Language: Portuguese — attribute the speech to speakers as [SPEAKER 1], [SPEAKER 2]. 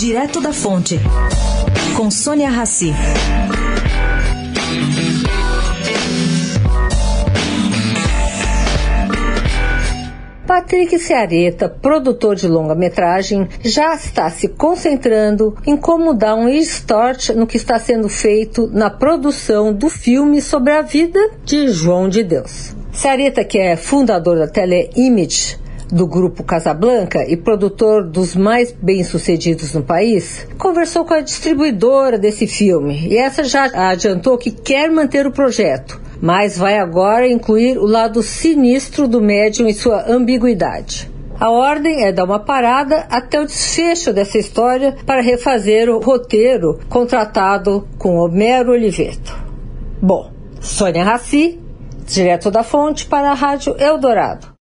[SPEAKER 1] Direto da Fonte, com Sônia Rassi.
[SPEAKER 2] Patrick Ceareta, produtor de longa-metragem, já está se concentrando em como dar um start no que está sendo feito na produção do filme sobre a vida de João de Deus. Ceareta, que é fundador da Teleimage, do grupo Casablanca e produtor dos mais bem-sucedidos no país, conversou com a distribuidora desse filme e essa já adiantou que quer manter o projeto, mas vai agora incluir o lado sinistro do médium e sua ambiguidade. A ordem é dar uma parada até o desfecho dessa história para refazer o roteiro contratado com Homero Oliveto. Bom, Sônia Raci, direto da fonte para a Rádio Eldorado.